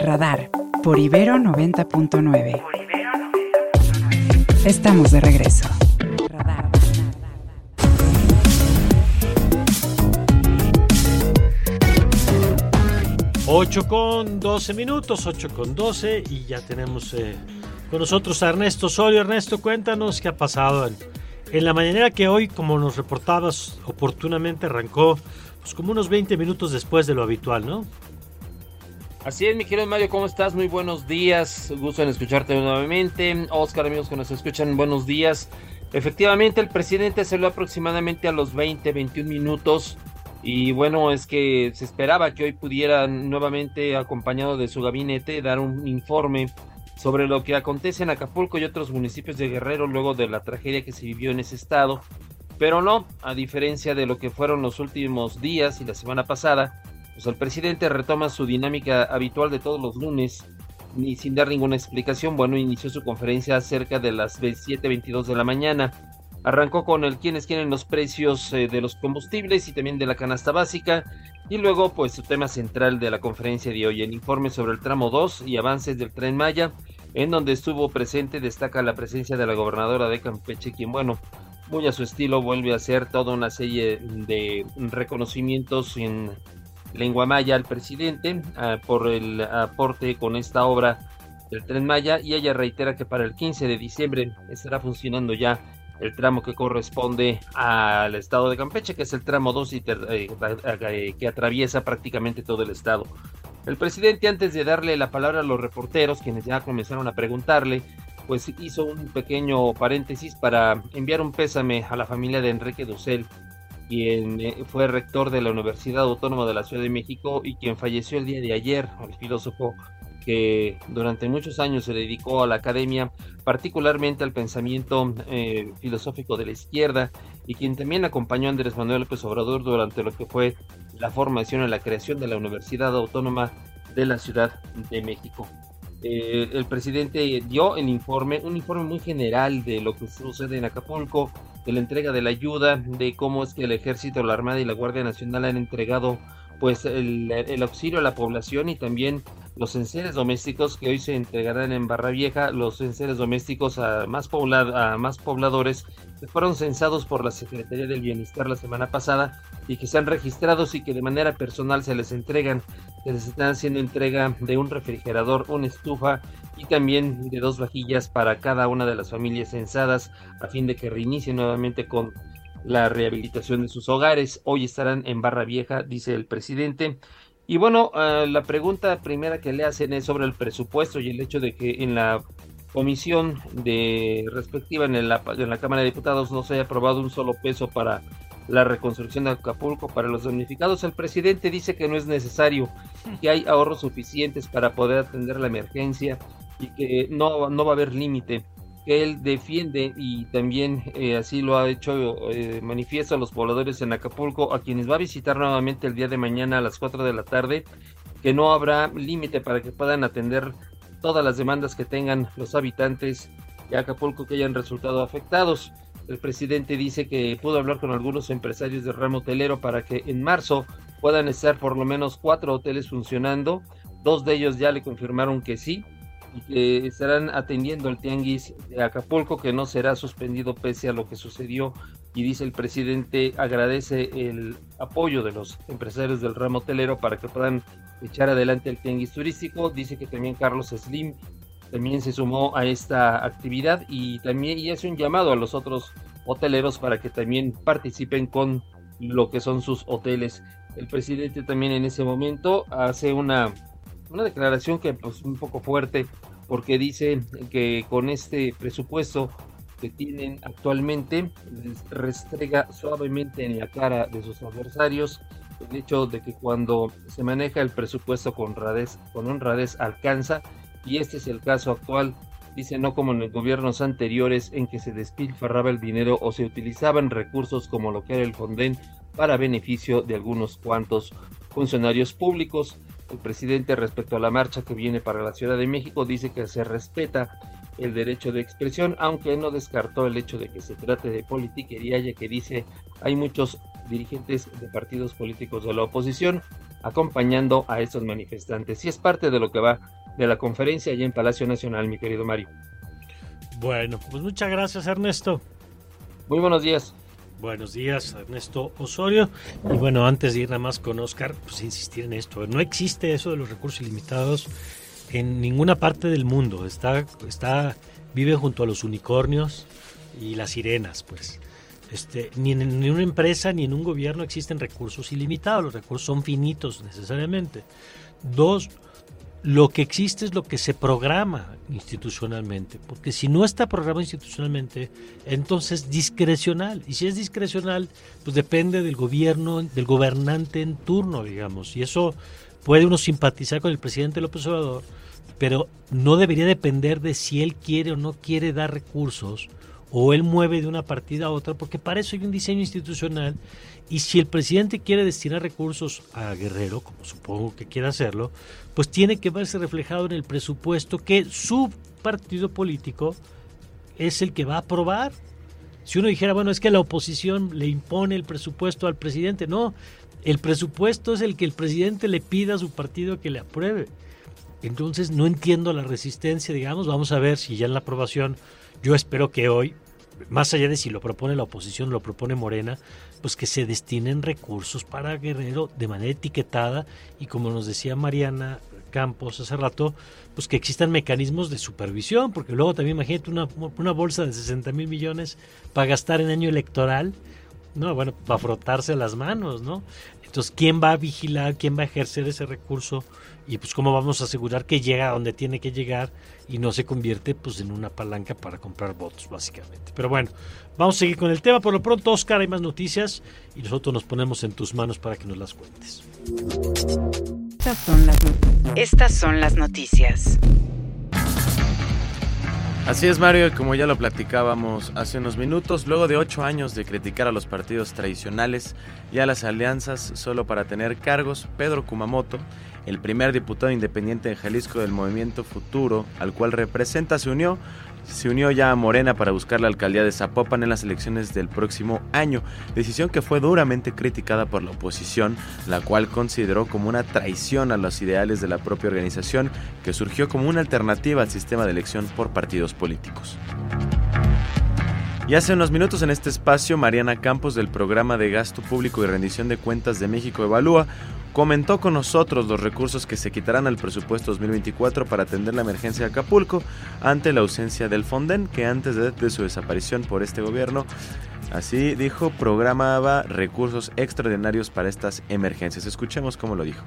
Radar por Ibero 90.9. Estamos de regreso. Radar. 8 con 12 minutos, 8 con 12 y ya tenemos eh, con nosotros a Ernesto Osorio. Ernesto, cuéntanos qué ha pasado en, en la mañanera que hoy, como nos reportabas oportunamente, arrancó pues, como unos 20 minutos después de lo habitual, ¿no? Así es, mi querido Mario, ¿cómo estás? Muy buenos días. Gusto en escucharte nuevamente. Oscar, amigos que nos escuchan, buenos días. Efectivamente, el presidente lo aproximadamente a los 20, 21 minutos. Y bueno, es que se esperaba que hoy pudiera nuevamente, acompañado de su gabinete, dar un informe sobre lo que acontece en Acapulco y otros municipios de Guerrero luego de la tragedia que se vivió en ese estado. Pero no, a diferencia de lo que fueron los últimos días y la semana pasada, pues el presidente retoma su dinámica habitual de todos los lunes y sin dar ninguna explicación, bueno, inició su conferencia cerca de las 7.22 de la mañana. Arrancó con el quiénes quieren los precios eh, de los combustibles y también de la canasta básica. Y luego, pues, su tema central de la conferencia de hoy, el informe sobre el tramo 2 y avances del tren Maya, en donde estuvo presente, destaca la presencia de la gobernadora de Campeche, quien, bueno, muy a su estilo vuelve a hacer toda una serie de reconocimientos en lengua maya al presidente ah, por el aporte con esta obra del tren Maya y ella reitera que para el 15 de diciembre estará funcionando ya el tramo que corresponde al estado de Campeche, que es el tramo 2 y eh, eh, que atraviesa prácticamente todo el estado. El presidente, antes de darle la palabra a los reporteros, quienes ya comenzaron a preguntarle, pues hizo un pequeño paréntesis para enviar un pésame a la familia de Enrique Dussel, quien eh, fue rector de la Universidad Autónoma de la Ciudad de México y quien falleció el día de ayer, el filósofo que durante muchos años se dedicó a la academia, particularmente al pensamiento eh, filosófico de la izquierda, y quien también acompañó a Andrés Manuel López Obrador durante lo que fue la formación y la creación de la Universidad Autónoma de la Ciudad de México. Eh, el presidente dio el informe, un informe muy general de lo que sucede en Acapulco, de la entrega de la ayuda, de cómo es que el ejército, la Armada y la Guardia Nacional han entregado pues el, auxilio a la población y también los enseres domésticos que hoy se entregarán en Barra Vieja, los enseres domésticos a más, a más pobladores que fueron censados por la Secretaría del Bienestar la semana pasada y que se han registrado y que de manera personal se les entregan, que les están haciendo entrega de un refrigerador, una estufa y también de dos vajillas para cada una de las familias censadas a fin de que reinicien nuevamente con la rehabilitación de sus hogares. Hoy estarán en Barra Vieja, dice el presidente. Y bueno, uh, la pregunta primera que le hacen es sobre el presupuesto y el hecho de que en la comisión de respectiva en, la, Cámara de Diputados no se haya aprobado un solo peso para la reconstrucción de Acapulco para los damnificados. El presidente dice que no es necesario, que hay ahorros suficientes para poder atender la emergencia y que no, no va a haber límite él defiende y también eh, así lo ha hecho eh, manifiesta a los pobladores en Acapulco, a quienes va a visitar nuevamente el día de mañana a las 4 de la tarde, que no habrá límite para que puedan atender todas las demandas que tengan los habitantes de Acapulco que hayan resultado afectados. El presidente dice que pudo hablar con algunos empresarios del ramo hotelero para que en marzo puedan estar por lo menos cuatro hoteles funcionando. Dos de ellos ya le confirmaron que sí, que estarán atendiendo el tianguis de Acapulco que no será suspendido pese a lo que sucedió. Y dice el presidente agradece el apoyo de los empresarios del ramo hotelero para que puedan echar adelante el tianguis turístico. Dice que también Carlos Slim también se sumó a esta actividad y también y hace un llamado a los otros hoteleros para que también participen con lo que son sus hoteles. El presidente también en ese momento hace una una declaración que pues un poco fuerte porque dice que con este presupuesto que tienen actualmente restrega suavemente en la cara de sus adversarios el hecho de que cuando se maneja el presupuesto con honradez, con honradez alcanza y este es el caso actual. Dice no como en los gobiernos anteriores en que se despilfarraba el dinero o se utilizaban recursos como lo que era el Fonden para beneficio de algunos cuantos funcionarios públicos el presidente respecto a la marcha que viene para la Ciudad de México dice que se respeta el derecho de expresión, aunque no descartó el hecho de que se trate de politiquería, ya que dice hay muchos dirigentes de partidos políticos de la oposición acompañando a estos manifestantes. Y es parte de lo que va de la conferencia allá en Palacio Nacional, mi querido Mario. Bueno, pues muchas gracias Ernesto. Muy buenos días. Buenos días, Ernesto Osorio. Y bueno, antes de ir nada más con Oscar, pues insistir en esto. No existe eso de los recursos ilimitados en ninguna parte del mundo. Está, está, vive junto a los unicornios y las sirenas, pues. Este, ni en una empresa ni en un gobierno existen recursos ilimitados. Los recursos son finitos necesariamente. Dos, lo que existe es lo que se programa institucionalmente, porque si no está programado institucionalmente, entonces es discrecional, y si es discrecional, pues depende del gobierno, del gobernante en turno, digamos, y eso puede uno simpatizar con el presidente López Obrador, pero no debería depender de si él quiere o no quiere dar recursos, o él mueve de una partida a otra, porque para eso hay un diseño institucional y si el presidente quiere destinar recursos a Guerrero, como supongo que quiere hacerlo, pues tiene que verse reflejado en el presupuesto que su partido político es el que va a aprobar. Si uno dijera, bueno, es que la oposición le impone el presupuesto al presidente, no, el presupuesto es el que el presidente le pida a su partido que le apruebe. Entonces no entiendo la resistencia, digamos, vamos a ver si ya en la aprobación, yo espero que hoy, más allá de si lo propone la oposición, lo propone Morena, pues que se destinen recursos para Guerrero de manera etiquetada y como nos decía Mariana Campos hace rato, pues que existan mecanismos de supervisión, porque luego también imagínate una, una bolsa de 60 mil millones para gastar en año electoral, no, bueno, para frotarse las manos, ¿no? Entonces, ¿quién va a vigilar, quién va a ejercer ese recurso? Y pues cómo vamos a asegurar que llega a donde tiene que llegar y no se convierte pues en una palanca para comprar votos, básicamente. Pero bueno, vamos a seguir con el tema. Por lo pronto, Oscar, hay más noticias y nosotros nos ponemos en tus manos para que nos las cuentes. Estas son las, Estas son las noticias. Así es, Mario, como ya lo platicábamos hace unos minutos, luego de ocho años de criticar a los partidos tradicionales y a las alianzas solo para tener cargos, Pedro Kumamoto, el primer diputado independiente de Jalisco del Movimiento Futuro, al cual representa, se unió se unió ya a Morena para buscar la alcaldía de Zapopan en las elecciones del próximo año, decisión que fue duramente criticada por la oposición, la cual consideró como una traición a los ideales de la propia organización que surgió como una alternativa al sistema de elección por partidos políticos. Y hace unos minutos en este espacio, Mariana Campos del programa de gasto público y rendición de cuentas de México Evalúa comentó con nosotros los recursos que se quitarán al presupuesto 2024 para atender la emergencia de Acapulco ante la ausencia del Fonden, que antes de, su desaparición por este gobierno, así dijo, programaba recursos extraordinarios para estas emergencias. Escuchemos cómo lo dijo.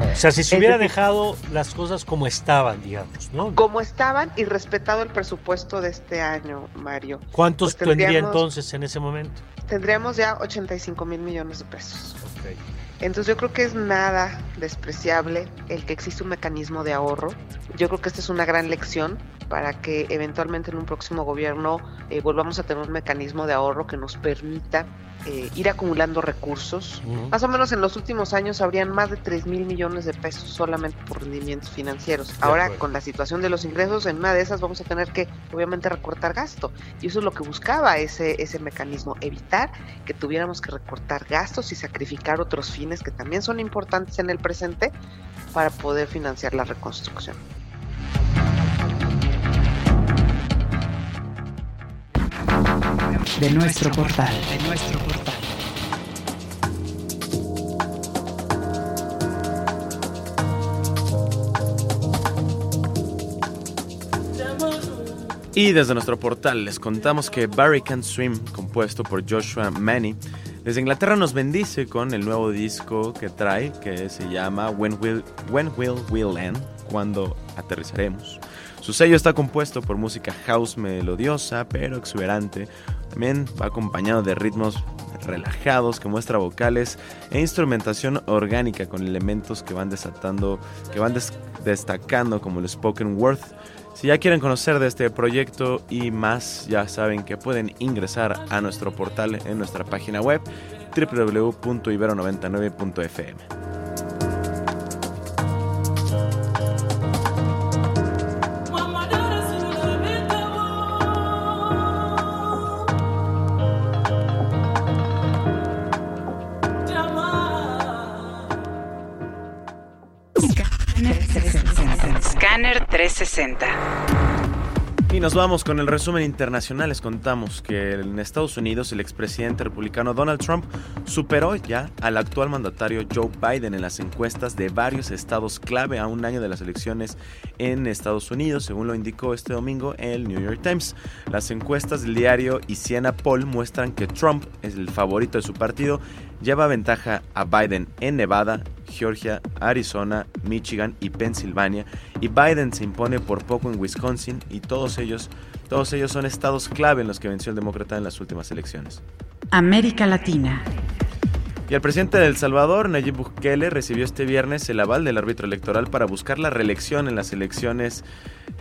O sea, si se hubiera dejado las cosas como estaban, digamos, ¿no? Como estaban y respetado el presupuesto de este año, Mario. ¿Cuántos pues tendría entonces en ese momento? Tendríamos ya 85 mil millones de pesos. Okay. Entonces yo creo que es nada despreciable el que existe un mecanismo de ahorro. Yo creo que esta es una gran lección para que eventualmente en un próximo gobierno eh, volvamos a tener un mecanismo de ahorro que nos permita eh, ir acumulando recursos. Más o menos en los últimos años habrían más de 3 mil millones de pesos solamente por rendimientos financieros. Ahora, con la situación de los ingresos, en una de esas vamos a tener que, obviamente, recortar gasto. Y eso es lo que buscaba ese, ese mecanismo, evitar que tuviéramos que recortar gastos y sacrificar otros fines que también son importantes en el presente para poder financiar la reconstrucción. De nuestro portal. De nuestro portal. Y desde nuestro portal les contamos que Barry Can Swim, compuesto por Joshua Manny, desde Inglaterra nos bendice con el nuevo disco que trae, que se llama When Will, When Will We End, cuando aterrizaremos. Su sello está compuesto por música house melodiosa pero exuberante. También va acompañado de ritmos relajados que muestra vocales e instrumentación orgánica con elementos que van desatando, que van destacando como el spoken word. Si ya quieren conocer de este proyecto y más, ya saben que pueden ingresar a nuestro portal en nuestra página web www.ibero99.fm. 360. Y nos vamos con el resumen internacional. Les contamos que en Estados Unidos el expresidente republicano Donald Trump superó ya al actual mandatario Joe Biden en las encuestas de varios estados clave a un año de las elecciones en Estados Unidos, según lo indicó este domingo el New York Times. Las encuestas del diario Siena Poll muestran que Trump es el favorito de su partido lleva ventaja a Biden en Nevada, Georgia, Arizona, Michigan y Pensilvania y Biden se impone por poco en Wisconsin y todos ellos, todos ellos son estados clave en los que venció el demócrata en las últimas elecciones. América Latina. Y el presidente de El Salvador, Nayib Bukele, recibió este viernes el aval del árbitro electoral para buscar la reelección en las elecciones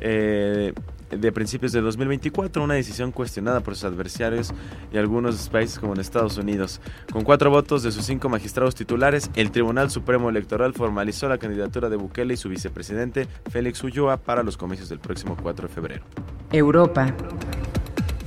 eh, de principios de 2024, una decisión cuestionada por sus adversarios y algunos países como en Estados Unidos. Con cuatro votos de sus cinco magistrados titulares, el Tribunal Supremo Electoral formalizó la candidatura de Bukele y su vicepresidente Félix Ulloa para los comicios del próximo 4 de febrero. Europa.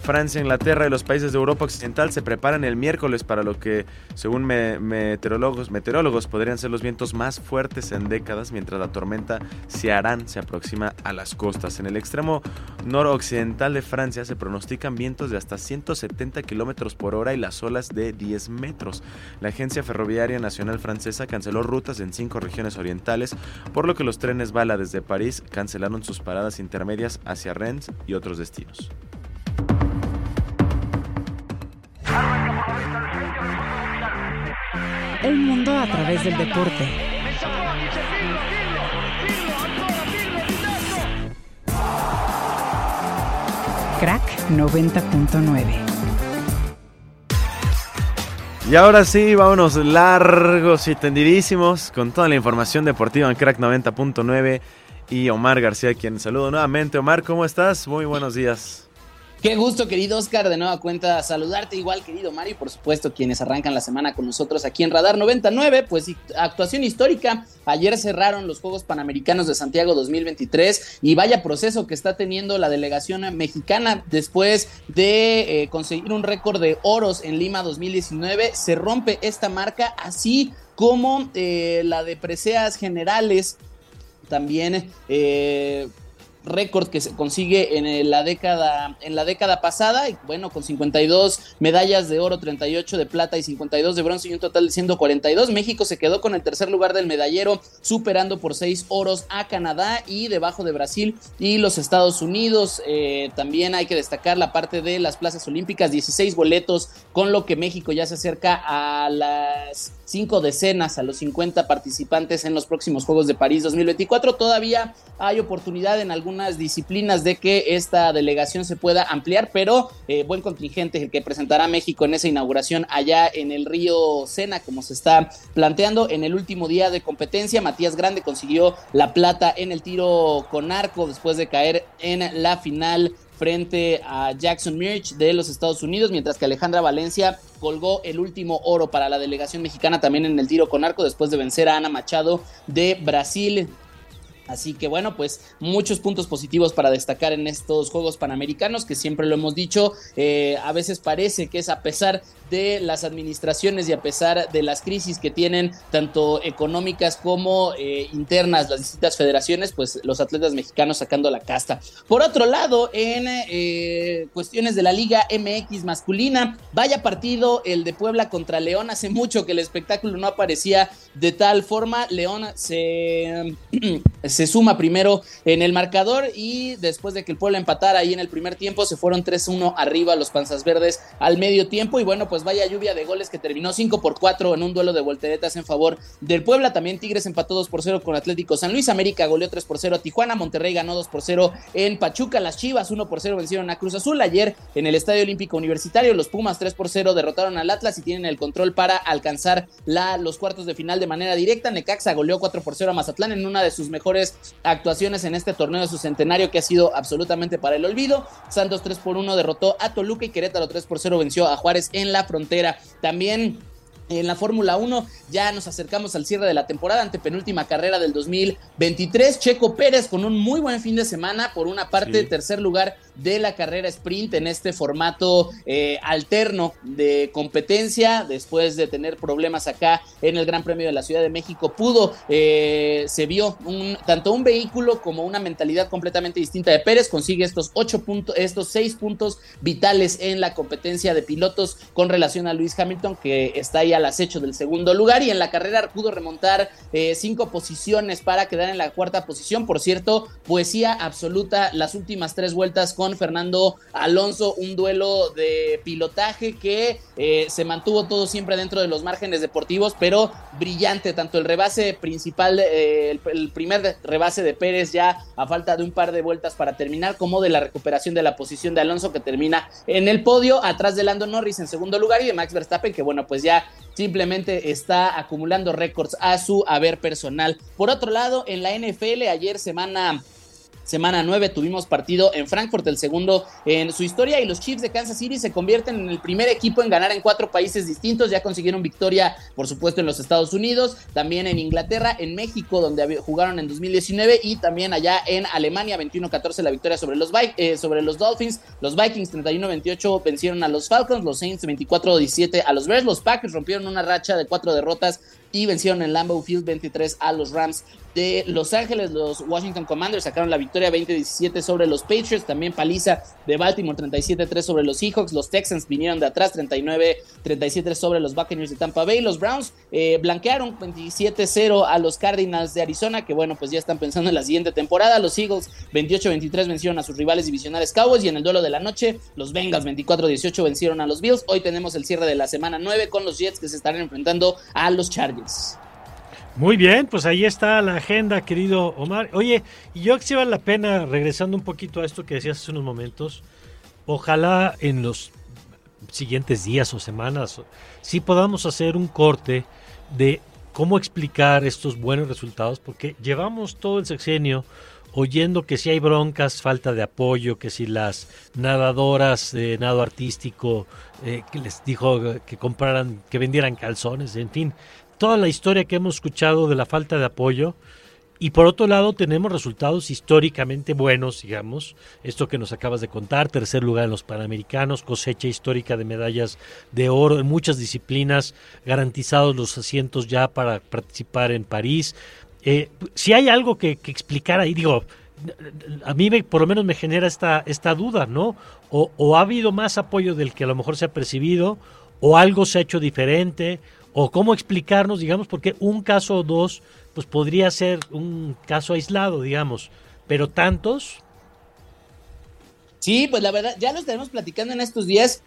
Francia, Inglaterra y los países de Europa Occidental se preparan el miércoles para lo que, según meteorólogos, meteorólogos, podrían ser los vientos más fuertes en décadas mientras la tormenta Ciarán se aproxima a las costas. En el extremo noroccidental de Francia se pronostican vientos de hasta 170 kilómetros por hora y las olas de 10 metros. La Agencia Ferroviaria Nacional Francesa canceló rutas en cinco regiones orientales, por lo que los trenes bala desde París cancelaron sus paradas intermedias hacia Rennes y otros destinos. A través del deporte. Crack 90.9. Y ahora sí, vámonos largos y tendidísimos con toda la información deportiva en Crack 90.9 y Omar García, quien saludo nuevamente. Omar, ¿cómo estás? Muy buenos días. Qué gusto, querido Oscar, de nueva cuenta saludarte, igual, querido Mario, y por supuesto, quienes arrancan la semana con nosotros aquí en Radar 99, pues actuación histórica. Ayer cerraron los Juegos Panamericanos de Santiago 2023 y vaya proceso que está teniendo la delegación mexicana después de eh, conseguir un récord de oros en Lima 2019. Se rompe esta marca, así como eh, la de preseas generales también. Eh, récord que se consigue en la década en la década pasada. Y bueno con 52 medallas de oro 38 de plata y 52 de bronce y un total de 142 México se quedó con el tercer lugar del medallero superando por 6 oros a Canadá y debajo de Brasil y los Estados Unidos. Eh, también hay que destacar la parte de las plazas olímpicas 16 boletos con lo que México ya se acerca a las cinco decenas a los 50 participantes en los próximos Juegos de París 2024 todavía hay oportunidad en disciplinas de que esta delegación se pueda ampliar, pero eh, buen contingente el que presentará México en esa inauguración allá en el río Sena, como se está planteando en el último día de competencia. Matías Grande consiguió la plata en el tiro con arco después de caer en la final frente a Jackson Mirch de los Estados Unidos, mientras que Alejandra Valencia colgó el último oro para la delegación mexicana también en el tiro con arco después de vencer a Ana Machado de Brasil. Así que bueno, pues muchos puntos positivos para destacar en estos Juegos Panamericanos, que siempre lo hemos dicho, eh, a veces parece que es a pesar de las administraciones y a pesar de las crisis que tienen, tanto económicas como eh, internas, las distintas federaciones, pues los atletas mexicanos sacando la casta. Por otro lado, en eh, cuestiones de la Liga MX masculina, vaya partido el de Puebla contra León. Hace mucho que el espectáculo no aparecía de tal forma. León se, se suma primero en el marcador y después de que el Puebla empatara ahí en el primer tiempo, se fueron 3-1 arriba los Panzas Verdes al medio tiempo. Y bueno, pues vaya lluvia de goles que terminó 5 por 4 en un duelo de volteretas en favor del Puebla. También Tigres empató 2 por 0 con Atlético San Luis. América goleó 3 por 0 a Tijuana. Monterrey ganó 2 por 0 en Pachuca. Las Chivas 1 por 0 vencieron a Cruz Azul. Ayer en el Estadio Olímpico Universitario los Pumas 3 por 0 derrotaron al Atlas y tienen el control para alcanzar la, los cuartos de final de manera directa. Necaxa goleó 4 por 0 a Mazatlán en una de sus mejores actuaciones en este torneo de su centenario que ha sido absolutamente para el olvido. Santos 3 por 1 derrotó a Toluca y Querétaro 3 por 0 venció a Juárez en la frontera. También en la Fórmula 1 ya nos acercamos al cierre de la temporada ante penúltima carrera del 2023. Checo Pérez con un muy buen fin de semana. Por una parte, tercer lugar de la carrera sprint en este formato eh, alterno de competencia. Después de tener problemas acá en el Gran Premio de la Ciudad de México, pudo, eh, se vio tanto un vehículo como una mentalidad completamente distinta de Pérez. Consigue estos ocho puntos, estos seis puntos vitales en la competencia de pilotos con relación a Luis Hamilton, que está ahí al acecho del segundo lugar. Y en la carrera pudo remontar eh, cinco posiciones para quedar en la cuarta posición. Por cierto, poesía absoluta las últimas tres vueltas con Fernando Alonso, un duelo de pilotaje que eh, se mantuvo todo siempre dentro de los márgenes deportivos, pero brillante, tanto el rebase principal, eh, el, primer rebase de Pérez ya a falta de un par de vueltas para terminar, como de la recuperación de la posición de Alonso que termina en el podio, atrás de Lando Norris en segundo lugar y de Max Verstappen que bueno, pues ya simplemente está acumulando récords a su haber personal. Por otro lado, en la NFL ayer semana semana 9 tuvimos partido en Frankfurt, el segundo en su historia, y los Chiefs de Kansas City se convierten en el primer equipo en ganar en cuatro países distintos. Ya consiguieron victoria, por supuesto, en los Estados Unidos, también en Inglaterra, en México, donde jugaron en 2019, y también allá en Alemania, 21-14 la victoria sobre los, eh, sobre los Dolphins. Los Vikings 31-28 vencieron a los Falcons, los Saints 24-17 a los Bears, los Packers rompieron una racha de cuatro derrotas y vencieron en Lambeau Field 23 a los Rams de Los Ángeles. Los Washington Commanders sacaron la victoria 20-17 sobre los Patriots. También paliza de Baltimore 37-3 sobre los Seahawks. Los Texans vinieron de atrás 39-37 sobre los Buccaneers de Tampa Bay. Los Browns eh, blanquearon 27-0 a los Cardinals de Arizona, que bueno, pues ya están pensando en la siguiente temporada. Los Eagles 28-23 vencieron a sus rivales divisionales Cowboys. Y en el duelo de la noche, los Bengals 24-18 vencieron a los Bills. Hoy tenemos el cierre de la semana 9 con los Jets que se estarán enfrentando a los Chargers. Muy bien, pues ahí está la agenda, querido Omar. Oye, y yo que si vale la pena, regresando un poquito a esto que decías hace unos momentos, ojalá en los siguientes días o semanas sí podamos hacer un corte de cómo explicar estos buenos resultados, porque llevamos todo el sexenio oyendo que si hay broncas, falta de apoyo, que si las nadadoras de nado artístico eh, que les dijo que compraran, que vendieran calzones, en fin, toda la historia que hemos escuchado de la falta de apoyo. Y por otro lado tenemos resultados históricamente buenos, digamos, esto que nos acabas de contar, tercer lugar en los Panamericanos, cosecha histórica de medallas de oro en muchas disciplinas, garantizados los asientos ya para participar en París. Eh, si hay algo que, explicar ahí, digo, a mí me, por lo menos me genera esta, duda, ¿no? O, o ha habido más apoyo del que a lo mejor se ha percibido, o algo se ha hecho diferente, o cómo explicarnos, digamos, porque un caso o dos, pues podría ser un caso aislado, digamos, pero tantos. Sí, pues la verdad, ya lo estaremos platicando en estos días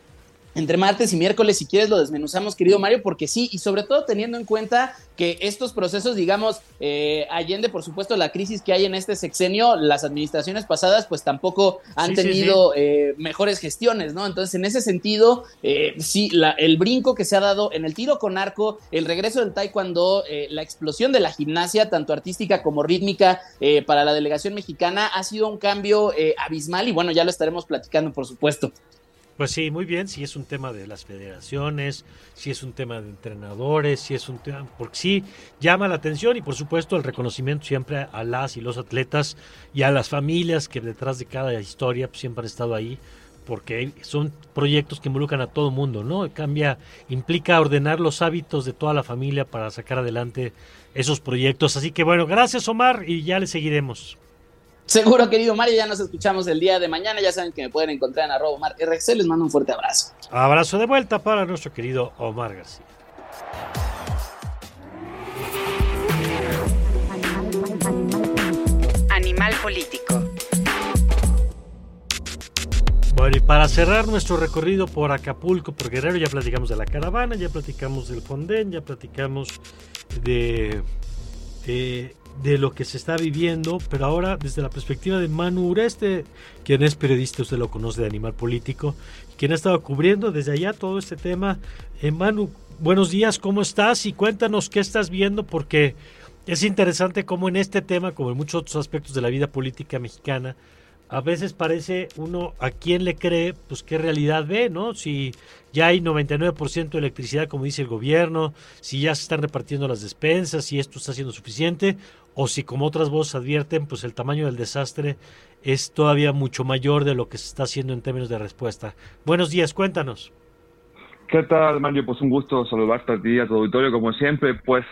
entre martes y miércoles, si quieres, lo desmenuzamos, querido Mario, porque sí, y sobre todo teniendo en cuenta que estos procesos, digamos, eh, allende, por supuesto, la crisis que hay en este sexenio, las administraciones pasadas, pues tampoco han tenido eh, mejores gestiones, ¿no? Entonces, en ese sentido, eh, sí, la, el brinco que se ha dado en el tiro con arco, el regreso del taekwondo, la explosión de la gimnasia, tanto artística como rítmica, para la delegación mexicana, ha sido un cambio abismal y bueno, ya lo estaremos platicando, por supuesto. Pues sí, muy bien, si es un tema de las federaciones, si es un tema de entrenadores, si es un tema, porque sí llama la atención y por supuesto el reconocimiento siempre a las y los atletas y a las familias que detrás de cada historia pues, siempre han estado ahí, porque son proyectos que involucran a todo el mundo, ¿no? Cambia, implica ordenar los hábitos de toda la familia para sacar adelante esos proyectos. Así que bueno, gracias Omar y ya le seguiremos. Seguro, querido Mario, ya nos escuchamos el día de mañana. Ya saben que me pueden encontrar en arroba Omar. Les mando un fuerte abrazo. Abrazo de vuelta para nuestro querido Omar García. Animal político. Bueno, y para cerrar nuestro recorrido por Acapulco, por Guerrero, ya platicamos de la caravana, ya platicamos del Fonden, ya platicamos de de lo que se está viviendo, pero ahora desde la perspectiva de Manu Ureste, quien es periodista, usted lo conoce de Animal Político, quien ha estado cubriendo desde allá todo este tema. Eh, Manu, buenos días, ¿cómo estás? Y cuéntanos qué estás viendo, porque es interesante cómo en este tema, como en muchos otros aspectos de la vida política mexicana, a veces parece uno a quién le cree, pues qué realidad ve, ¿no? Si ya hay 99% de electricidad, como dice el gobierno, si ya se están repartiendo las despensas, si esto está siendo suficiente, o si como otras voces advierten, pues el tamaño del desastre es todavía mucho mayor de lo que se está haciendo en términos de respuesta. Buenos días, cuéntanos. ¿Qué tal, Mario? Pues un gusto saludarte a ti y a tu auditorio, como siempre. Pues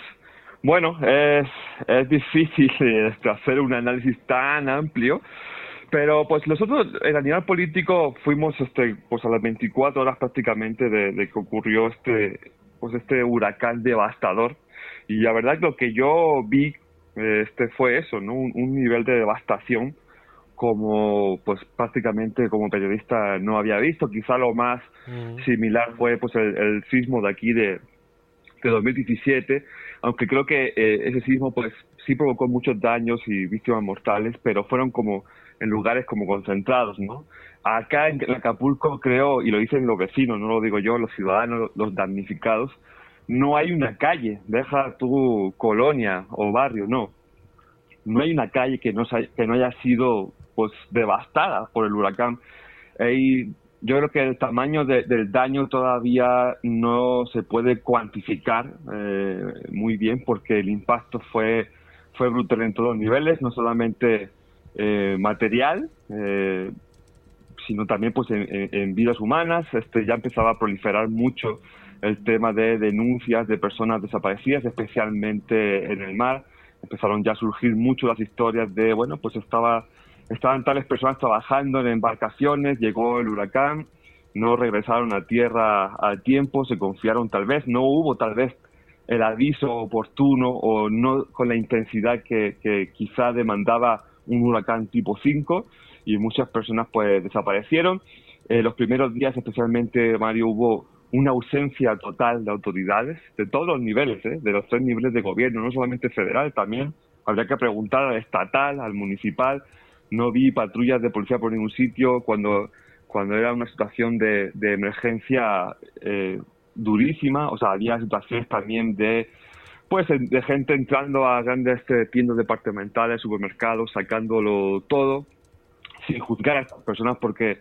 bueno, es, es difícil hacer un análisis tan amplio pero pues nosotros en el nivel político fuimos este, pues a las 24 horas prácticamente de, que ocurrió este, pues este huracán devastador. Y la verdad lo que yo vi este fue eso, ¿no? Un, nivel de devastación como pues prácticamente como periodista no había visto. Quizá lo más similar fue pues el, sismo de aquí de, de 2017, aunque creo que eh, ese sismo pues sí provocó muchos daños y víctimas mortales, pero fueron como en lugares como concentrados, ¿no? Acá en Acapulco creo, y lo dicen los vecinos, no lo digo yo, los ciudadanos, los damnificados, no hay una calle, deja tu colonia o barrio, no. No hay una calle que no, haya sido pues devastada por el huracán. Y yo creo que el tamaño del daño todavía no se puede cuantificar eh, muy bien porque el impacto fue, fue brutal en todos los niveles, no solamente eh, material, eh, sino también pues en, vidas humanas. Este ya empezaba a proliferar mucho el tema de denuncias de personas desaparecidas, especialmente en el mar. Empezaron ya a surgir mucho las historias de, bueno, pues estaba, estaban tales personas trabajando en embarcaciones, llegó el huracán, no regresaron a tierra al tiempo, se confiaron tal vez, no hubo tal vez el aviso oportuno o no con la intensidad que quizá demandaba un huracán tipo 5 y muchas personas pues desaparecieron. Eh, los primeros días especialmente, Mario, hubo una ausencia total de autoridades de todos los niveles, ¿eh? de los tres niveles de gobierno, no solamente federal, también habría que preguntar al estatal, al municipal. No vi patrullas de policía por ningún sitio cuando, cuando era una situación de, de emergencia eh, durísima. O sea, había situaciones también de pues de gente entrando a grandes este, tiendas departamentales, supermercados, sacándolo todo, sin juzgar a estas personas porque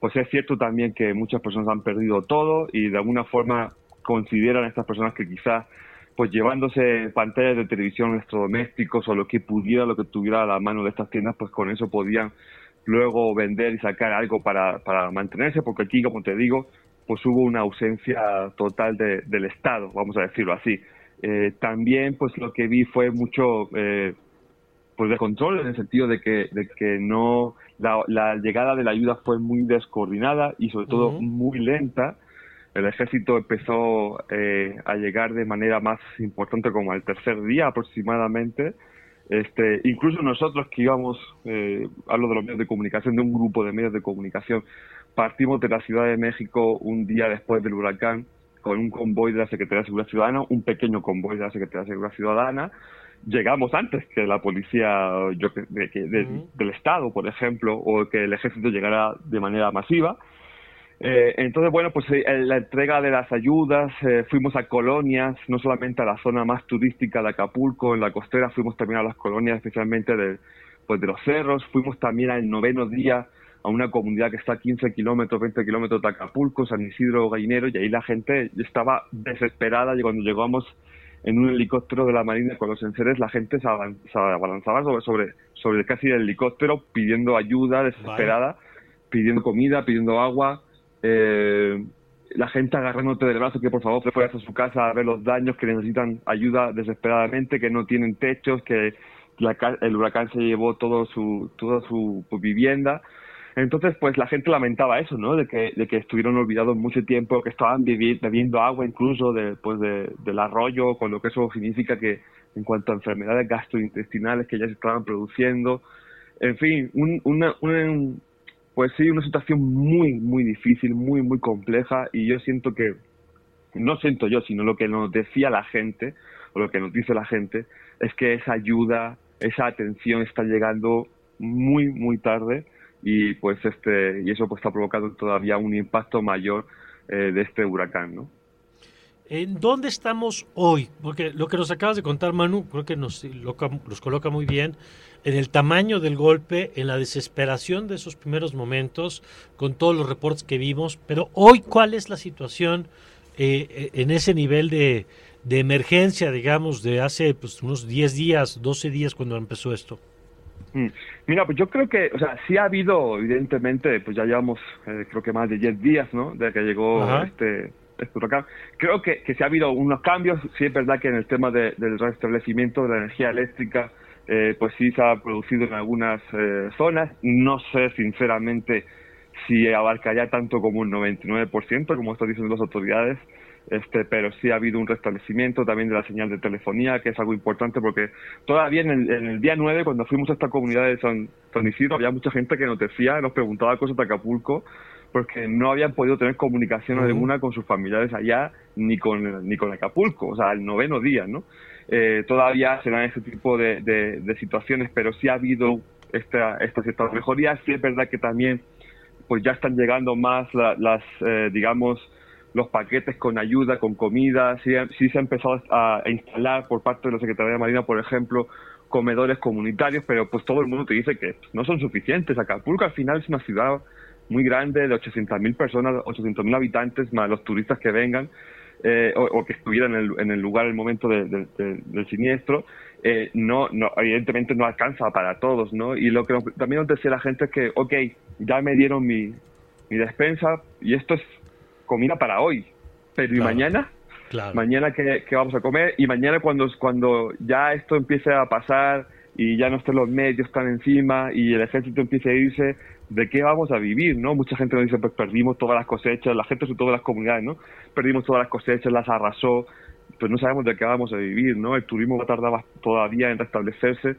pues es cierto también que muchas personas han perdido todo y de alguna forma consideran a estas personas que quizás pues llevándose pantallas de televisión electrodomésticos o lo que pudiera, lo que tuviera a la mano de estas tiendas, pues con eso podían luego vender y sacar algo para, para mantenerse, porque aquí, como te digo, pues hubo una ausencia total del Estado, vamos a decirlo así. Eh, también pues lo que vi fue mucho eh, pues de control en el sentido de que, de que no la, llegada de la ayuda fue muy descoordinada y sobre todo muy lenta. El ejército empezó eh, a llegar de manera más importante como al tercer día aproximadamente. Este, incluso nosotros que íbamos, eh, hablo de los medios de comunicación, de un grupo de medios de comunicación, partimos de la Ciudad de México un día después del huracán con un convoy de la Secretaría de Seguridad Ciudadana, un pequeño convoy de la Secretaría de Seguridad Ciudadana. Llegamos antes que la policía yo, del Estado, por ejemplo, o que el ejército llegara de manera masiva. Eh, entonces, bueno, pues eh, la entrega de las ayudas, eh, fuimos a colonias, no solamente a la zona más turística de Acapulco, en la costera, fuimos también a las colonias, especialmente de, pues, de los cerros, fuimos también al noveno día a una comunidad que está a 15 kilómetros, 20 kilómetros de Acapulco, San Isidro Gallinero, y ahí la gente estaba desesperada y cuando llegamos en un helicóptero de la Marina con los enseres, la gente se, abalanzaba sobre, sobre, sobre casi el helicóptero pidiendo ayuda desesperada, pidiendo comida, pidiendo agua, eh, la gente agarrándote del brazo que por favor te fueras a su casa a ver los daños, que necesitan ayuda desesperadamente, que no tienen techos, que el huracán se llevó todo su, toda su vivienda. Entonces, pues la gente lamentaba eso, ¿no? De que, de que estuvieron olvidados mucho tiempo, que estaban bebiendo agua incluso de, pues de, del arroyo, con lo que eso significa que en cuanto a enfermedades gastrointestinales que ya se estaban produciendo. En fin, una, pues sí, una situación muy, muy difícil, muy, muy compleja y yo siento que, no siento yo, sino lo que nos decía la gente, o lo que nos dice la gente, es que esa ayuda, esa atención está llegando muy, muy tarde y pues este y eso pues está provocando todavía un impacto mayor eh, de este huracán, ¿no? ¿En dónde estamos hoy? Porque lo que nos acabas de contar, Manu, creo que nos, nos coloca muy bien en el tamaño del golpe, en la desesperación de esos primeros momentos, con todos los reportes que vimos. Pero hoy, ¿cuál es la situación eh, en ese nivel de, de, emergencia, digamos, de hace pues, unos 10 días, 12 días cuando empezó esto? Mm. Mira, pues yo creo que, o sea, sí ha habido, evidentemente, pues ya llevamos, eh, creo que más de 10 días, ¿no? De que llegó este Creo que, que sí ha habido unos cambios, sí es verdad que en el tema del restablecimiento de la energía eléctrica, eh, pues sí se ha producido en algunas eh, zonas. No sé, sinceramente, si abarcaría tanto como un 99%, como están diciendo las autoridades, este, pero sí ha habido un restablecimiento también de la señal de telefonía, que es algo importante porque todavía en el, en el día 9, cuando fuimos a esta comunidad de San, San Isidro, había mucha gente que nos decía, nos preguntaba cosas de Acapulco, porque no habían podido tener comunicación alguna con sus familiares allá ni con, ni con Acapulco, o sea, el noveno día, ¿no? Eh, todavía se dan ese tipo de, de, situaciones, pero sí ha habido esta, estas, estas mejorías. Sí es verdad que también pues ya están llegando más las, eh, digamos, los paquetes con ayuda, con comida. Sí, se ha empezado a, instalar por parte de la Secretaría de Marina, por ejemplo, comedores comunitarios, pero pues todo el mundo te dice que no son suficientes. Acapulco al final es una ciudad muy grande de 800.000 personas, 800.000 habitantes, más los turistas que vengan eh, o, que estuvieran en el, en el lugar el momento del siniestro, eh, no, no, evidentemente no alcanza para todos, ¿no? Y lo que también nos decía la gente es que, ok, ya me dieron mi, mi despensa y esto es comida para hoy, pero ¿y mañana? Mañana ¿qué, vamos a comer y mañana cuando, cuando ya esto empiece a pasar y ya no estén los medios están encima y el ejército empiece a irse, ¿de qué vamos a vivir? no Mucha gente nos dice, pues perdimos todas las cosechas, la gente sobre todas las comunidades, ¿no? Perdimos todas las cosechas, las arrasó, pues no sabemos de qué vamos a vivir, ¿no? El turismo va a tardar todavía en restablecerse.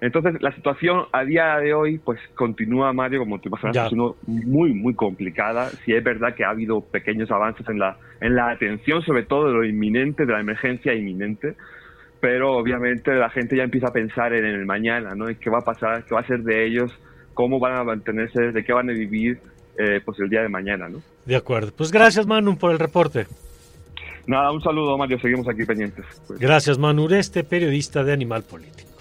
Entonces, la situación a día de hoy, pues continúa, Mario, como te imaginas, siendo muy, muy complicada. Si es verdad que ha habido pequeños avances en la, en la atención, sobre todo de lo inminente, de la emergencia inminente, pero obviamente la gente ya empieza a pensar en el mañana, ¿no? ¿Qué va a pasar? ¿Qué va a ser de ellos? ¿Cómo van a mantenerse? ¿De qué van a vivir? Eh, pues el día de mañana, ¿no? De acuerdo. Pues gracias, Manu, por el reporte. Nada, un saludo, Mario. Seguimos aquí pendientes. Gracias, Manu, este periodista de Animal Político.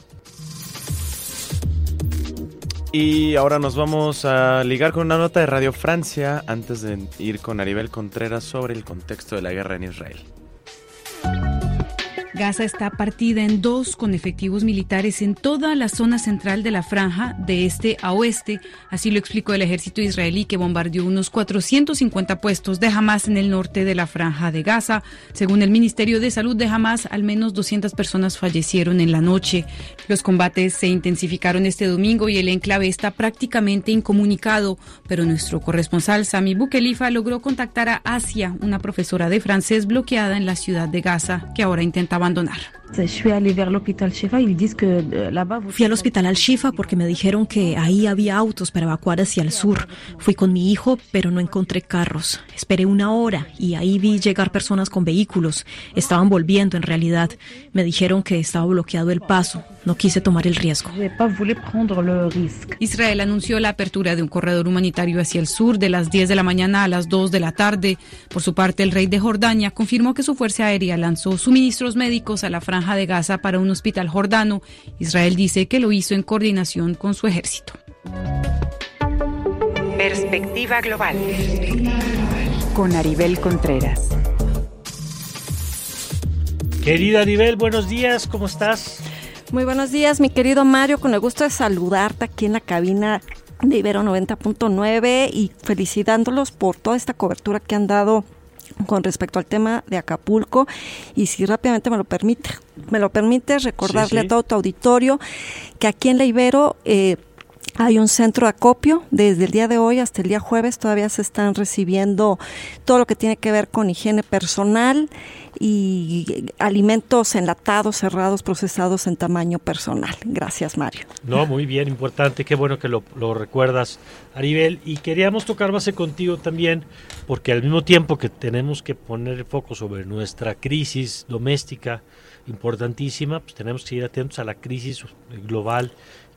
Y ahora nos vamos a ligar con una nota de Radio Francia antes de ir con Aribel Contreras sobre el contexto de la guerra en Israel. Gaza está partida en dos con efectivos militares en toda la zona central de la franja de este a oeste. Así lo explicó el ejército israelí que bombardeó unos 450 puestos de Hamas en el norte de la franja de Gaza. Según el Ministerio de Salud de Hamas, al menos 200 personas fallecieron en la noche. Los combates se intensificaron este domingo y el enclave está prácticamente incomunicado, pero nuestro corresponsal Sami Bukelifa logró contactar a Asia, una profesora de francés bloqueada en la ciudad de Gaza, que ahora intentaba abandonar. Fui al hospital Al-Shifa porque me dijeron que ahí había autos para evacuar hacia el sur. Fui con mi hijo, pero no encontré carros. Esperé una hora y ahí vi llegar personas con vehículos. Estaban volviendo en realidad. Me dijeron que estaba bloqueado el paso. No quise tomar el riesgo. Israel anunció la apertura de un corredor humanitario hacia el sur de las 10 de la mañana a las 2 de la tarde. Por su parte, el rey de Jordania confirmó que su fuerza aérea lanzó suministros médicos a la franja de Gaza para un hospital jordano. Israel dice que lo hizo en coordinación con su ejército. Perspectiva global. Con Aribel Contreras. Querida Aribel, buenos días, ¿cómo estás? Muy buenos días, mi querido Mario, con el gusto de saludarte aquí en la cabina de Ibero 90.9 y felicitándolos por toda esta cobertura que han dado con respecto al tema de Acapulco. Y si rápidamente me lo permite, me lo permite recordarle a todo tu auditorio que aquí en la Ibero eh, hay un centro de acopio. Desde el día de hoy hasta el día jueves todavía se están recibiendo todo lo que tiene que ver con higiene personal y alimentos enlatados, cerrados, procesados en tamaño personal. Gracias, Mario. No, muy bien, importante. Qué bueno que lo, recuerdas, Aribel. Y queríamos tocar base contigo también, porque al mismo tiempo que tenemos que poner el foco sobre nuestra crisis doméstica importantísima, pues tenemos que ir atentos a la crisis global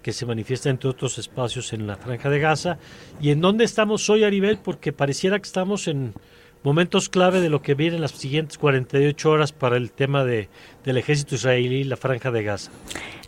que se manifiesta entre otros espacios en la franja de Gaza. ¿Y en dónde estamos hoy, Aribel? Porque pareciera que estamos en momentos clave de lo que viene en las siguientes 48 horas para el tema de, del ejército israelí la franja de Gaza.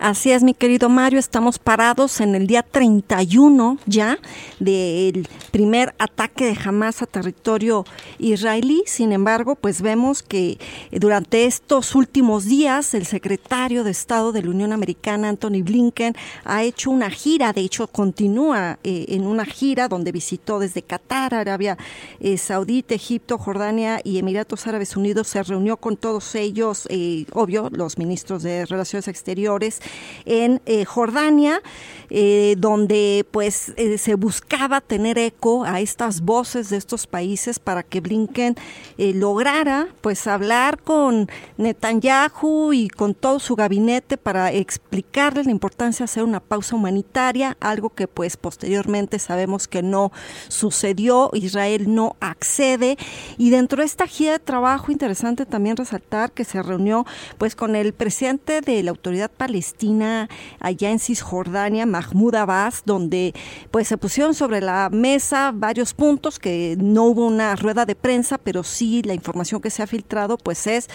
Así es, mi querido Mario, estamos parados en el día 31 ya del primer ataque de Hamas a territorio israelí. Sin embargo, pues vemos que durante estos últimos días el secretario de Estado de la Unión Americana, Anthony Blinken, ha hecho una gira, de hecho continúa eh, en una gira donde visitó desde Qatar, Arabia eh, Saudita, Egipto, Jordania y Emiratos Árabes Unidos, se reunió con todos ellos, eh, los ministros de Relaciones Exteriores, en eh, Jordania, eh, donde pues eh, se buscaba tener eco a estas voces de estos países para que Blinken lograra pues hablar con Netanyahu y con todo su gabinete para explicarle la importancia de hacer una pausa humanitaria, algo que pues posteriormente sabemos que no sucedió, Israel no accede. Y dentro de esta gira de trabajo interesante también resaltar que se reunió pues con el presidente de la autoridad palestina allá en Cisjordania, Mahmoud Abbas, donde pues se pusieron sobre la mesa varios puntos que no hubo una rueda de prensa, pero sí la información que se ha filtrado pues es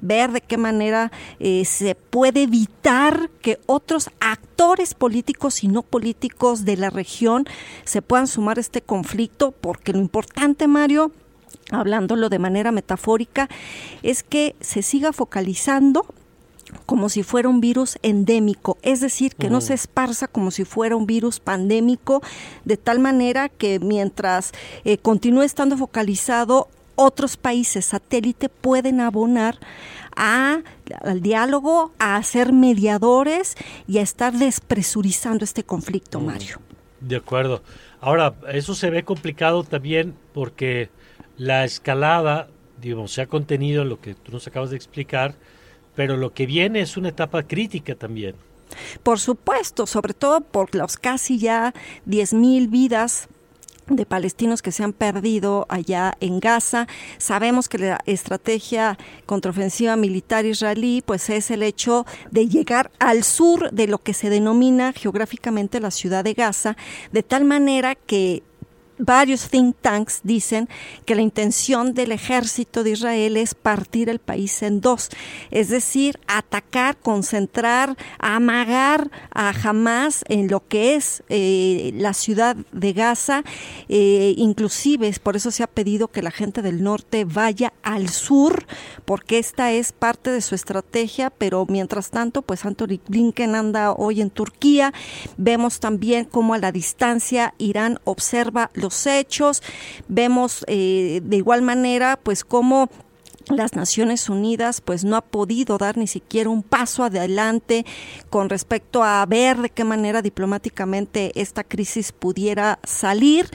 ver de qué manera eh, se puede evitar que otros actores políticos y no políticos de la región se puedan sumar a este conflicto, porque lo importante, Mario, hablándolo de manera metafórica, es que se siga focalizando como si fuera un virus endémico, es decir, que no se esparza como si fuera un virus pandémico, de tal manera que mientras eh, continúe estando focalizado, otros países satélite pueden abonar a, al diálogo, a ser mediadores y a estar despresurizando este conflicto, Mario. De acuerdo. Ahora, eso se ve complicado también porque la escalada, digamos, se ha contenido en lo que tú nos acabas de explicar, pero lo que viene es una etapa crítica también. Por supuesto, sobre todo por los casi ya 10.000 vidas de palestinos que se han perdido allá en Gaza. Sabemos que la estrategia contraofensiva militar israelí pues es el hecho de llegar al sur de lo que se denomina geográficamente la ciudad de Gaza, de tal manera que varios think tanks dicen que la intención del ejército de Israel es partir el país en dos, es decir, atacar, concentrar, amagar a Hamas en lo que es eh, la ciudad de Gaza, eh, inclusive por eso se ha pedido que la gente del norte vaya al sur, porque esta es parte de su estrategia, pero mientras tanto, pues Anthony Blinken anda hoy en Turquía, vemos también cómo a la distancia Irán observa los hechos, vemos eh, de igual manera pues cómo las Naciones Unidas pues no ha podido dar ni siquiera un paso adelante con respecto a ver de qué manera diplomáticamente esta crisis pudiera salir.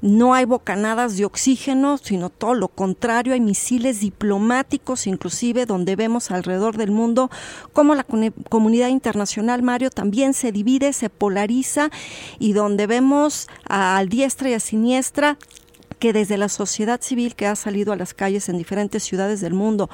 No hay bocanadas de oxígeno, sino todo lo contrario, hay misiles diplomáticos inclusive donde vemos alrededor del mundo cómo la comunidad internacional, Mario, también se divide, se polariza y donde vemos a diestra y a siniestra que desde la sociedad civil que ha salido a las calles en diferentes ciudades del mundo,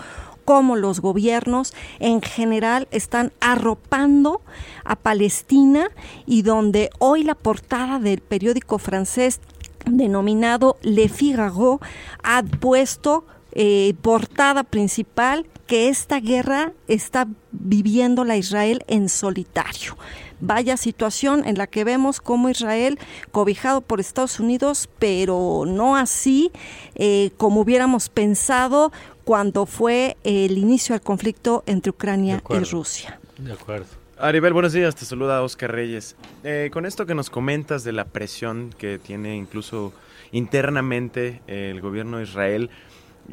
como los gobiernos en general están arropando a Palestina y donde hoy la portada del periódico francés denominado Le Figaro ha puesto eh, portada principal que esta guerra está viviendo la Israel en solitario. Vaya situación en la que vemos como Israel cobijado por Estados Unidos, pero no así eh, como hubiéramos pensado cuando fue el inicio del conflicto entre Ucrania y Rusia. De acuerdo. Aribel, buenos días, te saluda Oscar Reyes. Eh, con esto que nos comentas de la presión que tiene incluso internamente el gobierno de Israel,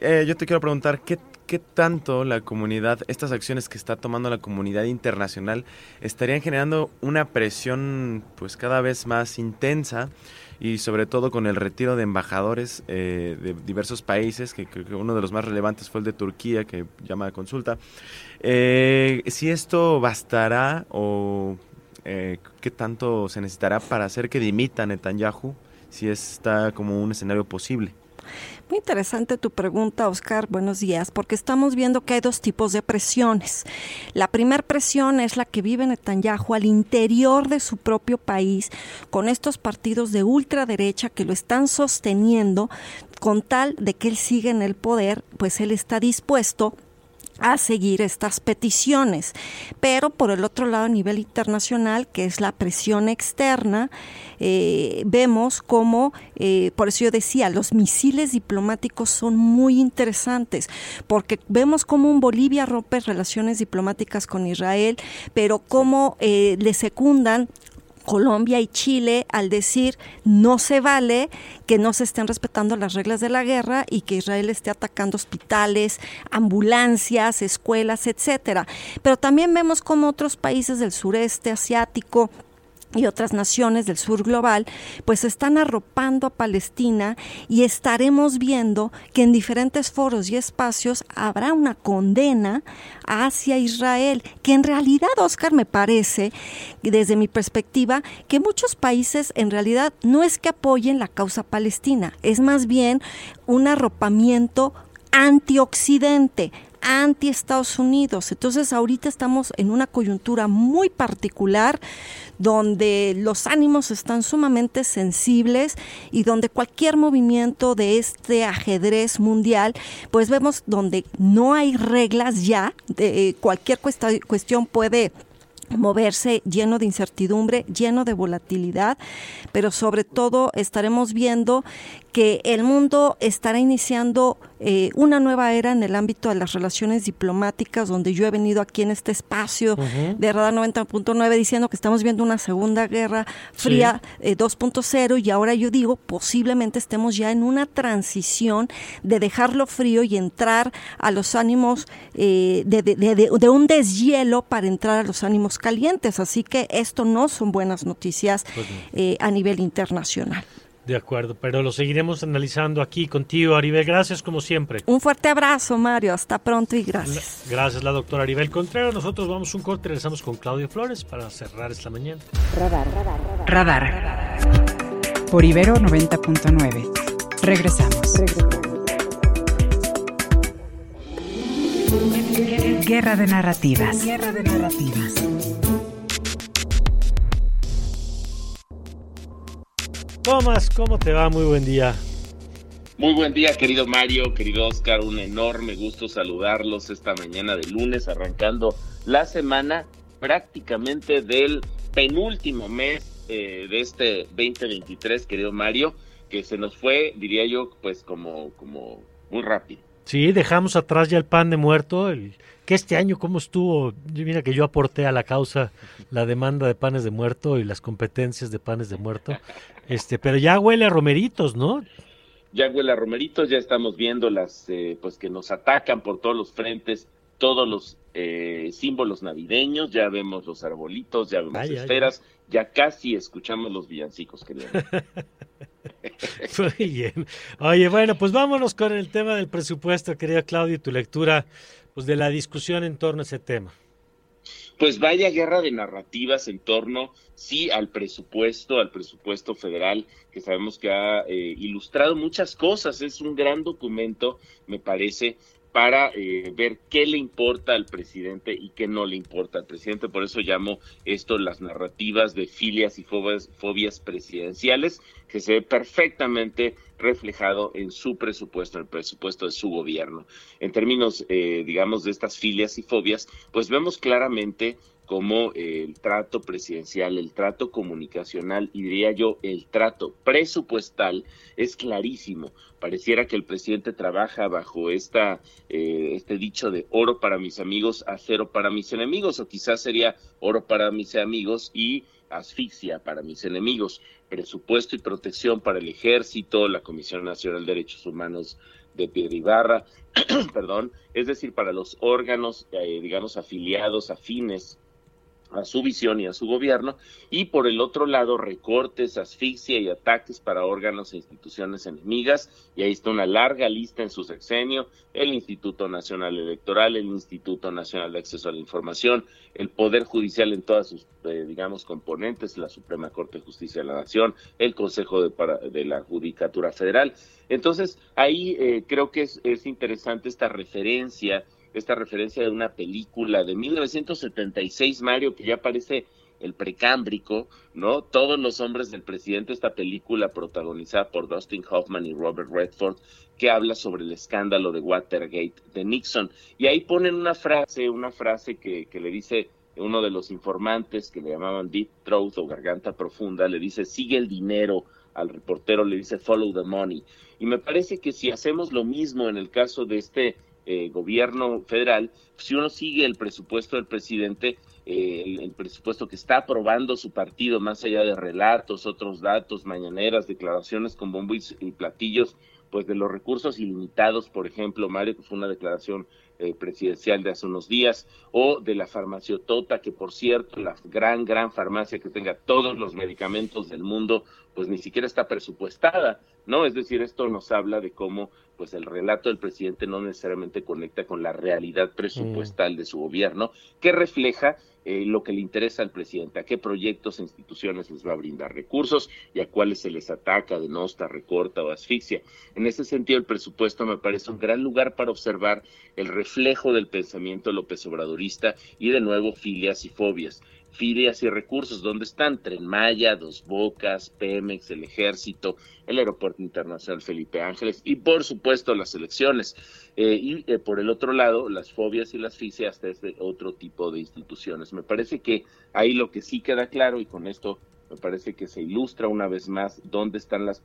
eh, yo te quiero preguntar, ¿qué, ¿qué tanto la comunidad, estas acciones que está tomando la comunidad internacional, estarían generando una presión pues cada vez más intensa y sobre todo con el retiro de embajadores eh, de diversos países, que creo que uno de los más relevantes fue el de Turquía, que llama a consulta. Eh, si esto bastará o eh, qué tanto se necesitará para hacer que dimita Netanyahu, si está como un escenario posible. Muy interesante tu pregunta, Oscar. Buenos días, porque estamos viendo que hay dos tipos de presiones. La primera presión es la que vive Netanyahu al interior de su propio país, con estos partidos de ultraderecha que lo están sosteniendo con tal de que él siga en el poder, pues él está dispuesto a seguir estas peticiones. Pero por el otro lado, a nivel internacional, que es la presión externa, eh, vemos como, eh, por eso yo decía, los misiles diplomáticos son muy interesantes, porque vemos como un Bolivia rompe relaciones diplomáticas con Israel, pero cómo eh, le secundan Colombia y Chile al decir no se vale que no se estén respetando las reglas de la guerra y que Israel esté atacando hospitales, ambulancias, escuelas, etcétera. Pero también vemos como otros países del sureste asiático y otras naciones del sur global, pues están arropando a Palestina y estaremos viendo que en diferentes foros y espacios habrá una condena hacia Israel, que en realidad, Oscar, me parece, desde mi perspectiva, que muchos países en realidad no es que apoyen la causa palestina, es más bien un arropamiento antioccidente, anti Estados Unidos. Entonces ahorita estamos en una coyuntura muy particular donde los ánimos están sumamente sensibles y donde cualquier movimiento de este ajedrez mundial, pues vemos donde no hay reglas ya, de cualquier cuestión puede moverse lleno de incertidumbre, lleno de volatilidad, pero sobre todo estaremos viendo que el mundo estará iniciando eh, una nueva era en el ámbito de las relaciones diplomáticas, donde yo he venido aquí en este espacio de Radar 90.9 diciendo que estamos viendo una segunda guerra fría 2.0 eh, y ahora yo digo posiblemente estemos ya en una transición de dejarlo frío y entrar a los ánimos eh, de, de, un deshielo para entrar a los ánimos calientes. Así que esto no son buenas noticias pues a nivel internacional. De acuerdo, pero lo seguiremos analizando aquí contigo, Aribel. Gracias como siempre. Un fuerte abrazo, Mario. Hasta pronto y gracias. gracias, la doctora Aribel Contreras. Nosotros vamos un corte y regresamos con Claudio Flores para cerrar esta mañana. Radar, radar, radar. radar. Por Ibero 90.9. Regresamos. Guerra de narrativas. Guerra de narrativas. Tomás, ¿cómo te va? Muy buen día. Muy buen día, querido Mario, querido Oscar. Un enorme gusto saludarlos esta mañana de lunes, arrancando la semana prácticamente del penúltimo mes eh, de este 2023, querido Mario, que se nos fue, diría yo, pues como, como muy rápido. Sí, dejamos atrás ya el pan de muerto, que este año cómo estuvo, mira que yo aporté a la causa la demanda de panes de muerto y las competencias de panes de muerto, este, pero ya huele a romeritos, ¿no? Ya huele a romeritos, ya estamos viendo las, eh, pues que nos atacan por todos los frentes, todos los eh, símbolos navideños, ya vemos los arbolitos, ya vemos esferas, ya casi escuchamos los villancicos, querido. Muy bien. Oye, bueno, pues vámonos con el tema del presupuesto, querida Claudia, y tu lectura pues, de la discusión en torno a ese tema. Pues vaya guerra de narrativas en torno, sí, al presupuesto, al presupuesto federal, que sabemos que ha eh, ilustrado muchas cosas. Es un gran documento, me parece, para eh, ver qué le importa al presidente y qué no le importa al presidente. Por eso llamo esto las narrativas de filias y fobias, presidenciales, que se ve perfectamente reflejado en su presupuesto, en el presupuesto de su gobierno. En términos, eh, digamos, de estas filias y fobias, pues vemos claramente como el trato presidencial, el trato comunicacional y diría yo el trato presupuestal es clarísimo. Pareciera que el presidente trabaja bajo esta, eh, este dicho de oro para mis amigos, acero para mis enemigos, o quizás sería oro para mis amigos y asfixia para mis enemigos. Presupuesto y protección para el ejército, la Comisión Nacional de Derechos Humanos de Piedra Ibarra, perdón, es decir, para los órganos, eh, digamos, afiliados, afines a su visión y a su gobierno, y por el otro lado recortes, asfixia y ataques para órganos e instituciones enemigas, y ahí está una larga lista en su sexenio, el Instituto Nacional Electoral, el Instituto Nacional de Acceso a la Información, el Poder Judicial en todas sus, eh, digamos, componentes, la Suprema Corte de Justicia de la Nación, el Consejo de, de la Judicatura Federal. Entonces, ahí eh, creo que es, es interesante esta referencia esta referencia de una película de 1976, Mario, que ya parece el precámbrico, ¿no? Todos los hombres del presidente, esta película protagonizada por Dustin Hoffman y Robert Redford, que habla sobre el escándalo de Watergate de Nixon. Y ahí ponen una frase, una frase que, que le dice uno de los informantes que le llamaban Deep Throat o Garganta Profunda, le dice, sigue el dinero, al reportero le dice, follow the money. Y me parece que si hacemos lo mismo en el caso de este eh, gobierno federal, si uno sigue el presupuesto del presidente, eh, el, presupuesto que está aprobando su partido, más allá de relatos, otros datos, mañaneras, declaraciones con bombo y, platillos, pues de los recursos ilimitados, por ejemplo, Mario, que fue una declaración eh, presidencial de hace unos días, o de la farmaciotota, que por cierto, la gran, gran farmacia que tenga todos los medicamentos del mundo, pues ni siquiera está presupuestada, ¿no? Es decir, esto nos habla de cómo pues el relato del presidente no necesariamente conecta con la realidad presupuestal de su gobierno, que refleja eh, lo que le interesa al presidente, a qué proyectos e instituciones les va a brindar recursos y a cuáles se les ataca, denosta, recorta o asfixia. En ese sentido, el presupuesto me parece un gran lugar para observar el reflejo del pensamiento López Obradorista y de nuevo filias y fobias filias y recursos. ¿Dónde están? Tren Maya, Dos Bocas, Pemex, el Ejército, el Aeropuerto Internacional Felipe Ángeles y, por supuesto, las elecciones. Eh, y eh, por el otro lado, las fobias y las fisias de otro tipo de instituciones. Me parece que ahí lo que sí queda claro, y con esto me parece que se ilustra una vez más dónde están las,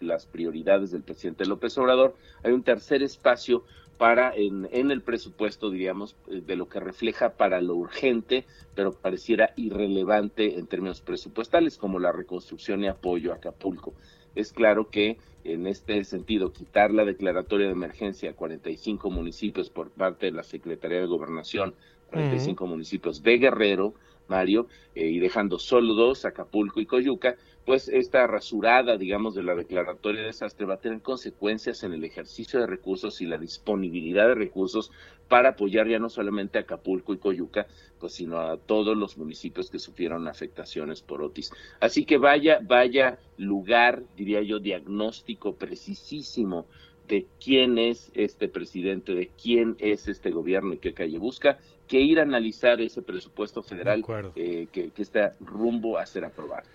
las prioridades del presidente López Obrador. Hay un tercer espacio para en, en, el presupuesto, diríamos, eh, de lo que refleja para lo urgente, pero pareciera irrelevante en términos presupuestales, como la reconstrucción y apoyo a Acapulco. Es claro que en este sentido, quitar la declaratoria de emergencia a 45 municipios por parte de la Secretaría de Gobernación, 45 municipios de Guerrero, Mario, eh, y dejando solo dos, Acapulco y Coyuca, pues esta rasurada, digamos, de la declaratoria de desastre va a tener consecuencias en el ejercicio de recursos y la disponibilidad de recursos para apoyar ya no solamente a Acapulco y Coyuca, pues sino a todos los municipios que sufrieron afectaciones por Otis. Así que vaya, vaya lugar, diría yo, diagnóstico precisísimo de quién es este presidente, de quién es este gobierno y qué calle busca, que ir a analizar ese presupuesto federal eh, que, que está rumbo a ser aprobado.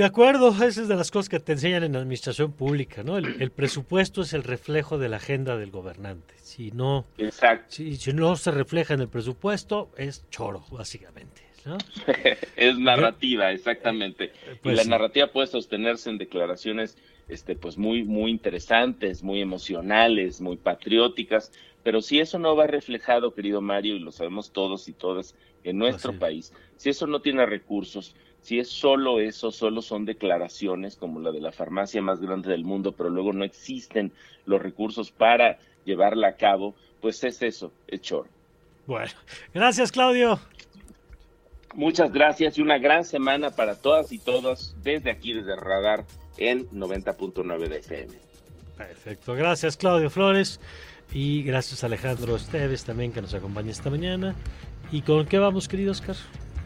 De acuerdo, esa es de las cosas que te enseñan en administración pública, ¿no? El, presupuesto es el reflejo de la agenda del gobernante. Si no, Si, no se refleja en el presupuesto, es choro, básicamente. ¿no? es narrativa, exactamente. y pues la narrativa puede sostenerse en declaraciones este, pues muy, muy interesantes, muy emocionales, muy patrióticas, pero si eso no va reflejado, querido Mario, y lo sabemos todos y todas en nuestro país, si eso no tiene recursos, si es solo eso, solo son declaraciones como la de la farmacia más grande del mundo, pero luego no existen los recursos para llevarla a cabo, pues es eso, es choro. Bueno, gracias Claudio. Muchas gracias y una gran semana para todas y todos desde aquí, desde Radar en 90.9 de FM. Perfecto, gracias Claudio Flores y gracias Alejandro Esteves también que nos acompaña esta mañana. ¿Y con qué vamos, querido Oscar?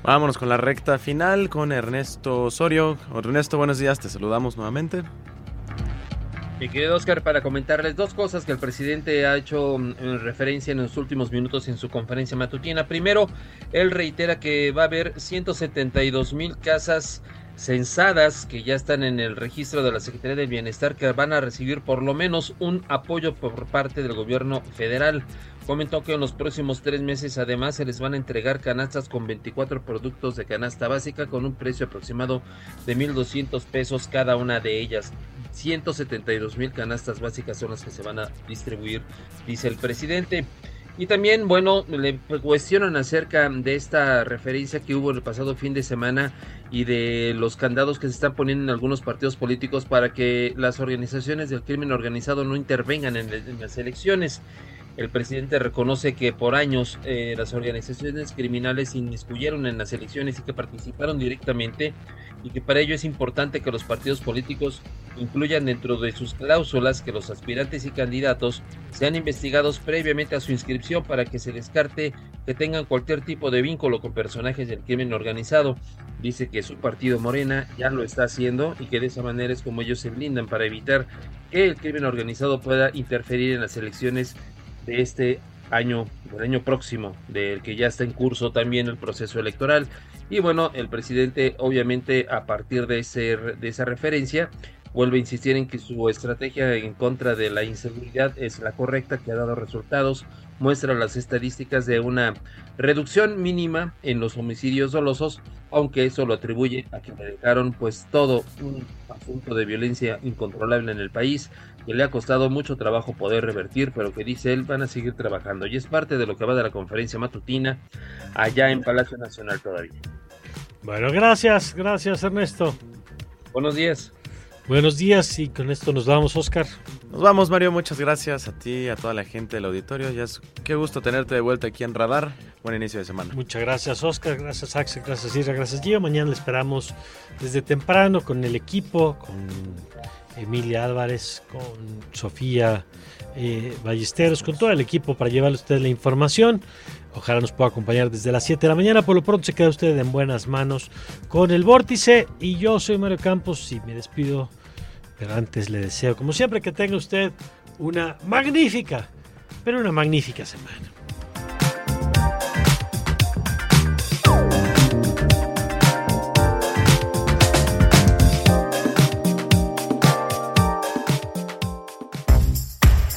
Vámonos con la recta final con Ernesto Osorio. Ernesto, buenos días, te saludamos nuevamente. Mi querido Oscar, para comentarles dos cosas que el presidente ha hecho mm, en referencia en los últimos minutos en su conferencia matutina. Primero, él reitera que va a haber 172 mil casas censadas que ya están en el registro de la Secretaría del Bienestar que van a recibir por lo menos un apoyo por parte del gobierno federal. Comentó que en los próximos tres meses además se les van a entregar canastas con 24 productos de canasta básica con un precio aproximado de 1.200 pesos cada una de ellas. 172 mil canastas básicas son las que se van a distribuir, dice el presidente. Y también, bueno, le cuestionan acerca de esta referencia que hubo el pasado fin de semana y de los candados que se están poniendo en algunos partidos políticos para que las organizaciones del crimen organizado no intervengan en, las elecciones. El presidente reconoce que por años eh, las organizaciones criminales se inmiscuyeron en las elecciones y que participaron directamente y que para ello es importante que los partidos políticos incluyan dentro de sus cláusulas que los aspirantes y candidatos sean investigados previamente a su inscripción para que se descarte que tengan cualquier tipo de vínculo con personajes del crimen organizado. Dice que su partido Morena ya lo está haciendo y que de esa manera es como ellos se blindan para evitar que el crimen organizado pueda interferir en las elecciones de este año, del año próximo, del que ya está en curso también el proceso electoral. Y bueno, el presidente obviamente a partir de, ese, de esa referencia vuelve a insistir en que su estrategia en contra de la inseguridad es la correcta, que ha dado resultados, muestra las estadísticas de una reducción mínima en los homicidios dolosos, aunque eso lo atribuye a que dejaron pues todo un asunto de violencia incontrolable en el país, que le ha costado mucho trabajo poder revertir, pero que dice él van a seguir trabajando. Y es parte de lo que va de la conferencia matutina allá en Palacio Nacional todavía. Bueno, gracias, gracias Ernesto. Buenos días. Buenos días y con esto nos vamos, Oscar. Nos vamos, Mario. Muchas gracias a ti, a toda la gente del auditorio. Ya es, qué gusto tenerte de vuelta aquí en Radar. Buen inicio de semana. Muchas gracias, Oscar. Gracias, Axel. Gracias, Ira. Gracias, Gio. Mañana le esperamos desde temprano con el equipo, con Emilia Álvarez, con Sofía eh, Ballesteros, con todo el equipo para llevarle a usted la información. Ojalá nos pueda acompañar desde las 7 de la mañana. Por lo pronto se queda usted en buenas manos con el vórtice. Y yo soy Mario Campos y me despido. Pero antes le deseo, como siempre, que tenga usted una magnífica, pero una magnífica semana.